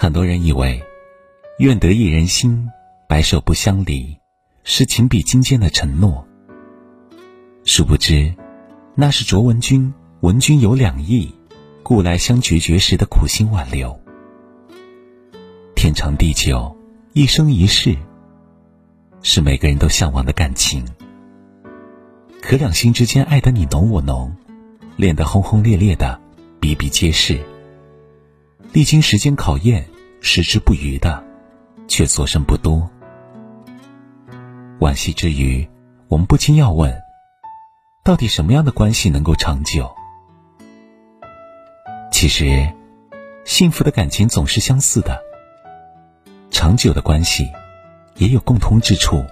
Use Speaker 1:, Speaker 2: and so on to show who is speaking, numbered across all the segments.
Speaker 1: 很多人以为“愿得一人心，白首不相离”是情比金坚的承诺，殊不知，那是卓文君“闻君有两意，故来相决绝”时的苦心挽留。天长地久，一生一世，是每个人都向往的感情。可两心之间爱得你浓我浓，恋得轰轰烈烈的比比皆是。历经时间考验，矢志不渝的，却所剩不多。惋惜之余，我们不禁要问：到底什么样的关系能够长久？其实，幸福的感情总是相似的，长久的关系也有共通之处，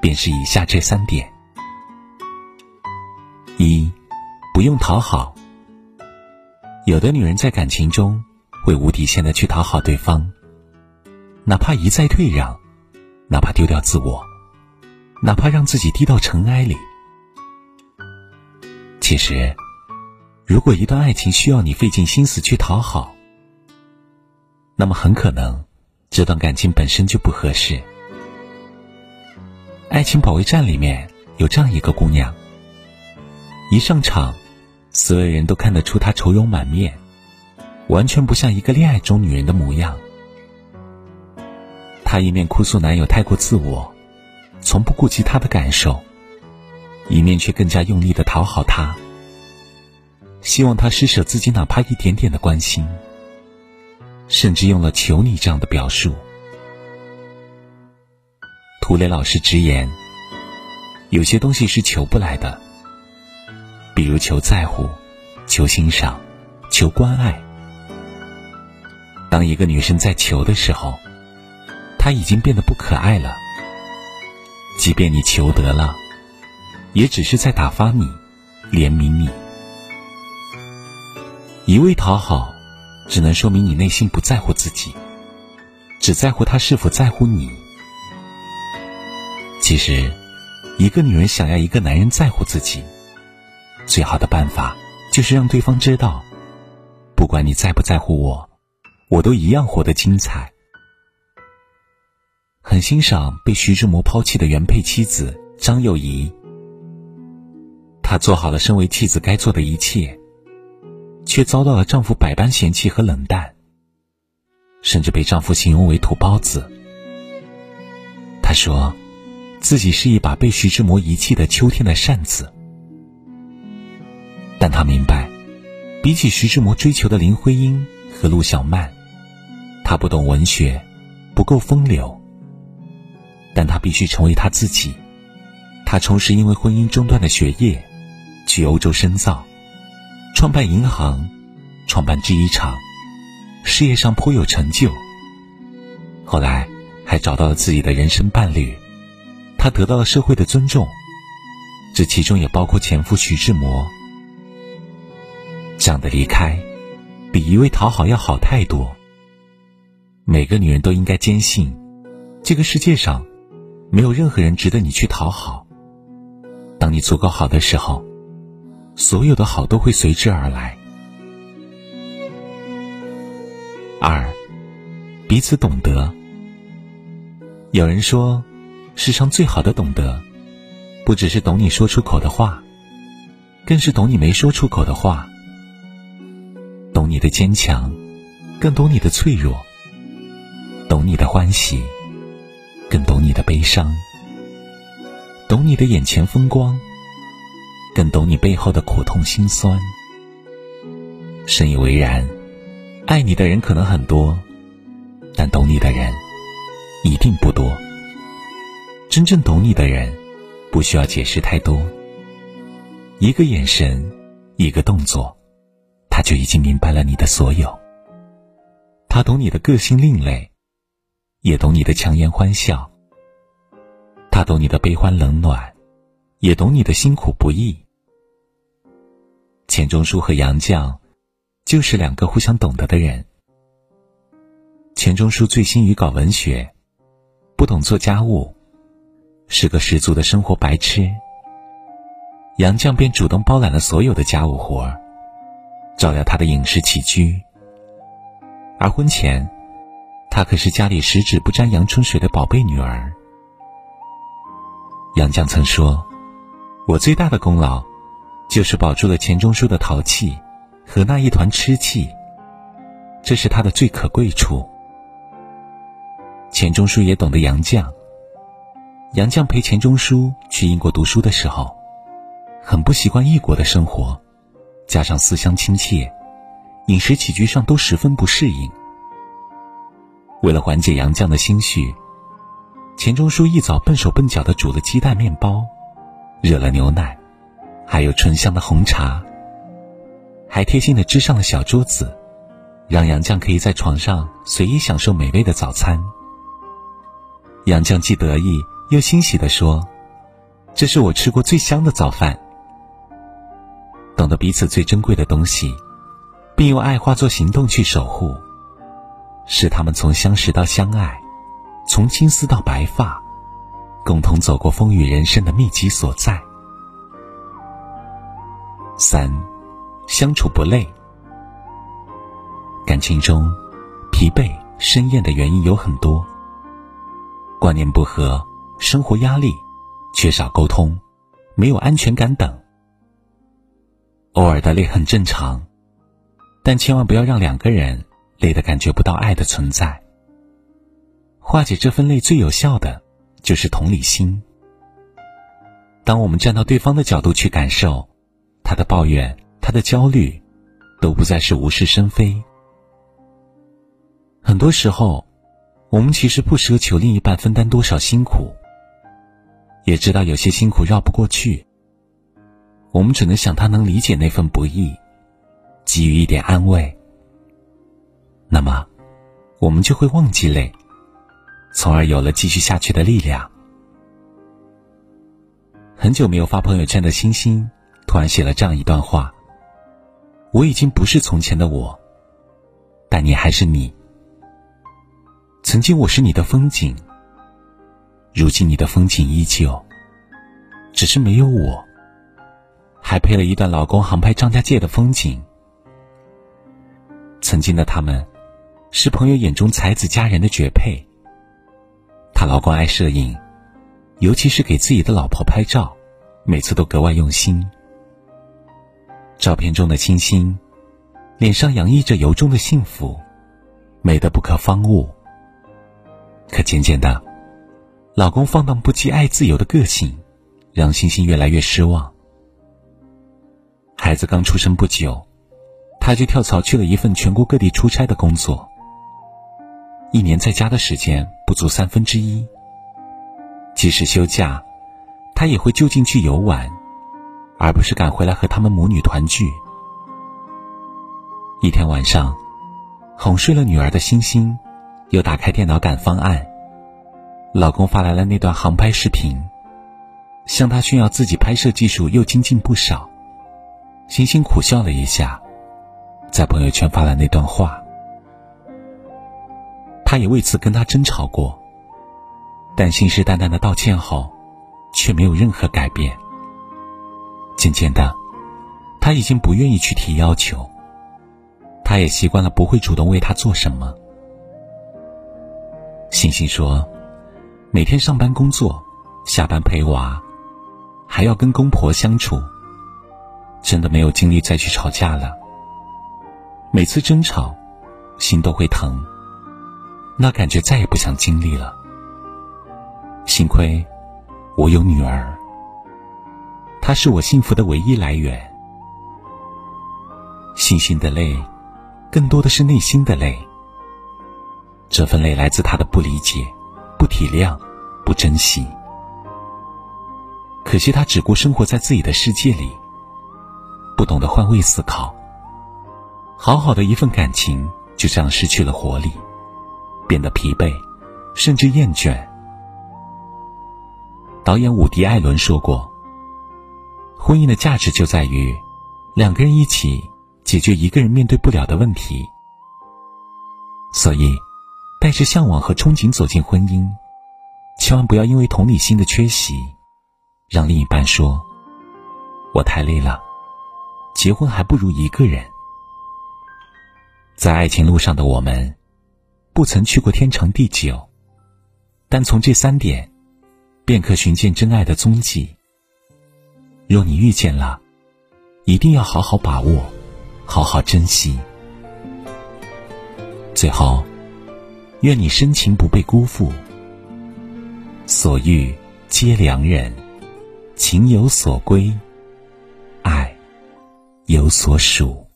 Speaker 1: 便是以下这三点：一，不用讨好。有的女人在感情中会无底线的去讨好对方，哪怕一再退让，哪怕丢掉自我，哪怕让自己低到尘埃里。其实，如果一段爱情需要你费尽心思去讨好，那么很可能这段感情本身就不合适。《爱情保卫战》里面有这样一个姑娘，一上场。所有人都看得出她愁容满面，完全不像一个恋爱中女人的模样。她一面哭诉男友太过自我，从不顾及她的感受，一面却更加用力的讨好他，希望他施舍自己哪怕一点点的关心，甚至用了“求你”这样的表述。涂磊老师直言，有些东西是求不来的。比如求在乎、求欣赏、求关爱。当一个女生在求的时候，她已经变得不可爱了。即便你求得了，也只是在打发你、怜悯你。一味讨好，只能说明你内心不在乎自己，只在乎他是否在乎你。其实，一个女人想要一个男人在乎自己。最好的办法就是让对方知道，不管你在不在乎我，我都一样活得精彩。很欣赏被徐志摩抛弃的原配妻子张幼仪，她做好了身为妻子该做的一切，却遭到了丈夫百般嫌弃和冷淡，甚至被丈夫形容为土包子。她说，自己是一把被徐志摩遗弃的秋天的扇子。但她明白，比起徐志摩追求的林徽因和陆小曼，他不懂文学，不够风流。但他必须成为他自己。他重拾因为婚姻中断的学业，去欧洲深造，创办银行，创办制衣厂，事业上颇有成就。后来还找到了自己的人生伴侣，他得到了社会的尊重，这其中也包括前夫徐志摩。这样的离开，比一味讨好要好太多。每个女人都应该坚信，这个世界上没有任何人值得你去讨好。当你足够好的时候，所有的好都会随之而来。二，彼此懂得。有人说，世上最好的懂得，不只是懂你说出口的话，更是懂你没说出口的话。懂你的坚强，更懂你的脆弱；懂你的欢喜，更懂你的悲伤；懂你的眼前风光，更懂你背后的苦痛心酸。深以为然，爱你的人可能很多，但懂你的人一定不多。真正懂你的人，不需要解释太多，一个眼神，一个动作。他就已经明白了你的所有。他懂你的个性另类，也懂你的强颜欢笑。他懂你的悲欢冷暖，也懂你的辛苦不易。钱钟书和杨绛，就是两个互相懂得的人。钱钟书醉心于搞文学，不懂做家务，是个十足的生活白痴。杨绛便主动包揽了所有的家务活儿。照料他的饮食起居，而婚前，她可是家里十指不沾阳春水的宝贝女儿。杨绛曾说：“我最大的功劳，就是保住了钱钟书的淘气和那一团痴气，这是他的最可贵处。”钱钟书也懂得杨绛。杨绛陪钱钟书去英国读书的时候，很不习惯异国的生活，加上思乡亲切，饮食起居上都十分不适应。为了缓解杨绛的心绪，钱钟书一早笨手笨脚的煮了鸡蛋面包，热了牛奶，还有醇香的红茶，还贴心的支上了小桌子，让杨绛可以在床上随意享受美味的早餐。杨绛既得意又欣喜地说：“这是我吃过最香的早饭。”懂得彼此最珍贵的东西，并用爱化作行动去守护，是他们从相识到相爱，从青丝到白发，共同走过风雨人生的秘籍所在。三，相处不累。感情中，疲惫、生厌的原因有很多。观念不合、生活压力、缺少沟通、没有安全感等，偶尔的累很正常，但千万不要让两个人累得感觉不到爱的存在。化解这份累最有效的就是同理心。当我们站到对方的角度去感受，他的抱怨、他的焦虑，都不再是无事生非。很多时候。我们其实不奢求另一半分担多少辛苦，也知道有些辛苦绕不过去。我们只能想他能理解那份不易，给予一点安慰。那么，我们就会忘记累，从而有了继续下去的力量。很久没有发朋友圈的星星，突然写了这样一段话：我已经不是从前的我，但你还是你。曾经我是你的风景，如今你的风景依旧，只是没有我，还配了一段老公航拍张家界的风景。曾经的他们，是朋友眼中才子佳人的绝配。她老公爱摄影，尤其是给自己的老婆拍照，每次都格外用心。照片中的清新，脸上洋溢着由衷的幸福，美得不可方物。可渐渐的，老公放荡不羁、爱自由的个性，让星星越来越失望。孩子刚出生不久，他就跳槽去了一份全国各地出差的工作。一年在家的时间不足三分之一。即使休假，他也会就近去游玩，而不是赶回来和他们母女团聚。一天晚上，哄睡了女儿的星星。又打开电脑赶方案，老公发来了那段航拍视频，向她炫耀自己拍摄技术又精进不少。星星苦笑了一下，在朋友圈发了那段话。他也为此跟他争吵过，但信誓旦旦的道歉后，却没有任何改变。渐渐的，他已经不愿意去提要求，他也习惯了不会主动为他做什么。星星说：“每天上班工作，下班陪娃，还要跟公婆相处，真的没有精力再去吵架了。每次争吵，心都会疼，那感觉再也不想经历了。幸亏我有女儿，她是我幸福的唯一来源。星星的泪，更多的是内心的泪。”这份累来自他的不理解、不体谅、不珍惜。可惜他只顾生活在自己的世界里，不懂得换位思考。好好的一份感情就这样失去了活力，变得疲惫，甚至厌倦。导演伍迪·艾伦说过：“婚姻的价值就在于两个人一起解决一个人面对不了的问题。”所以。带着向往和憧憬走进婚姻，千万不要因为同理心的缺席，让另一半说：“我太累了，结婚还不如一个人。”在爱情路上的我们，不曾去过天长地久，但从这三点，便可寻见真爱的踪迹。若你遇见了，一定要好好把握，好好珍惜。最后，愿你深情不被辜负，所遇皆良人，情有所归，爱有所属。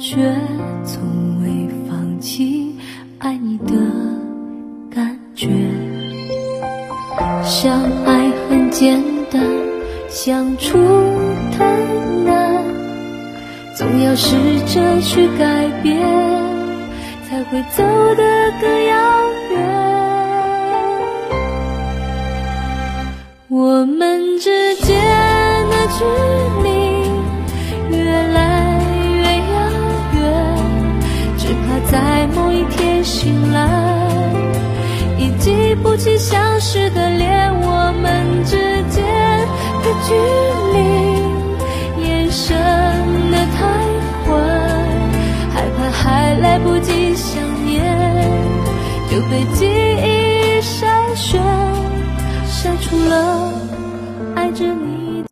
Speaker 2: 却从未放弃爱你的感觉。相爱很简单。相处太难，总要试着去改变，才会走得更遥远。我们之间的距离在某一天醒来，已记不起相识的脸。我们之间。的距离延伸的太快，害怕还来不及想念，就被记忆筛选，筛出了爱着你。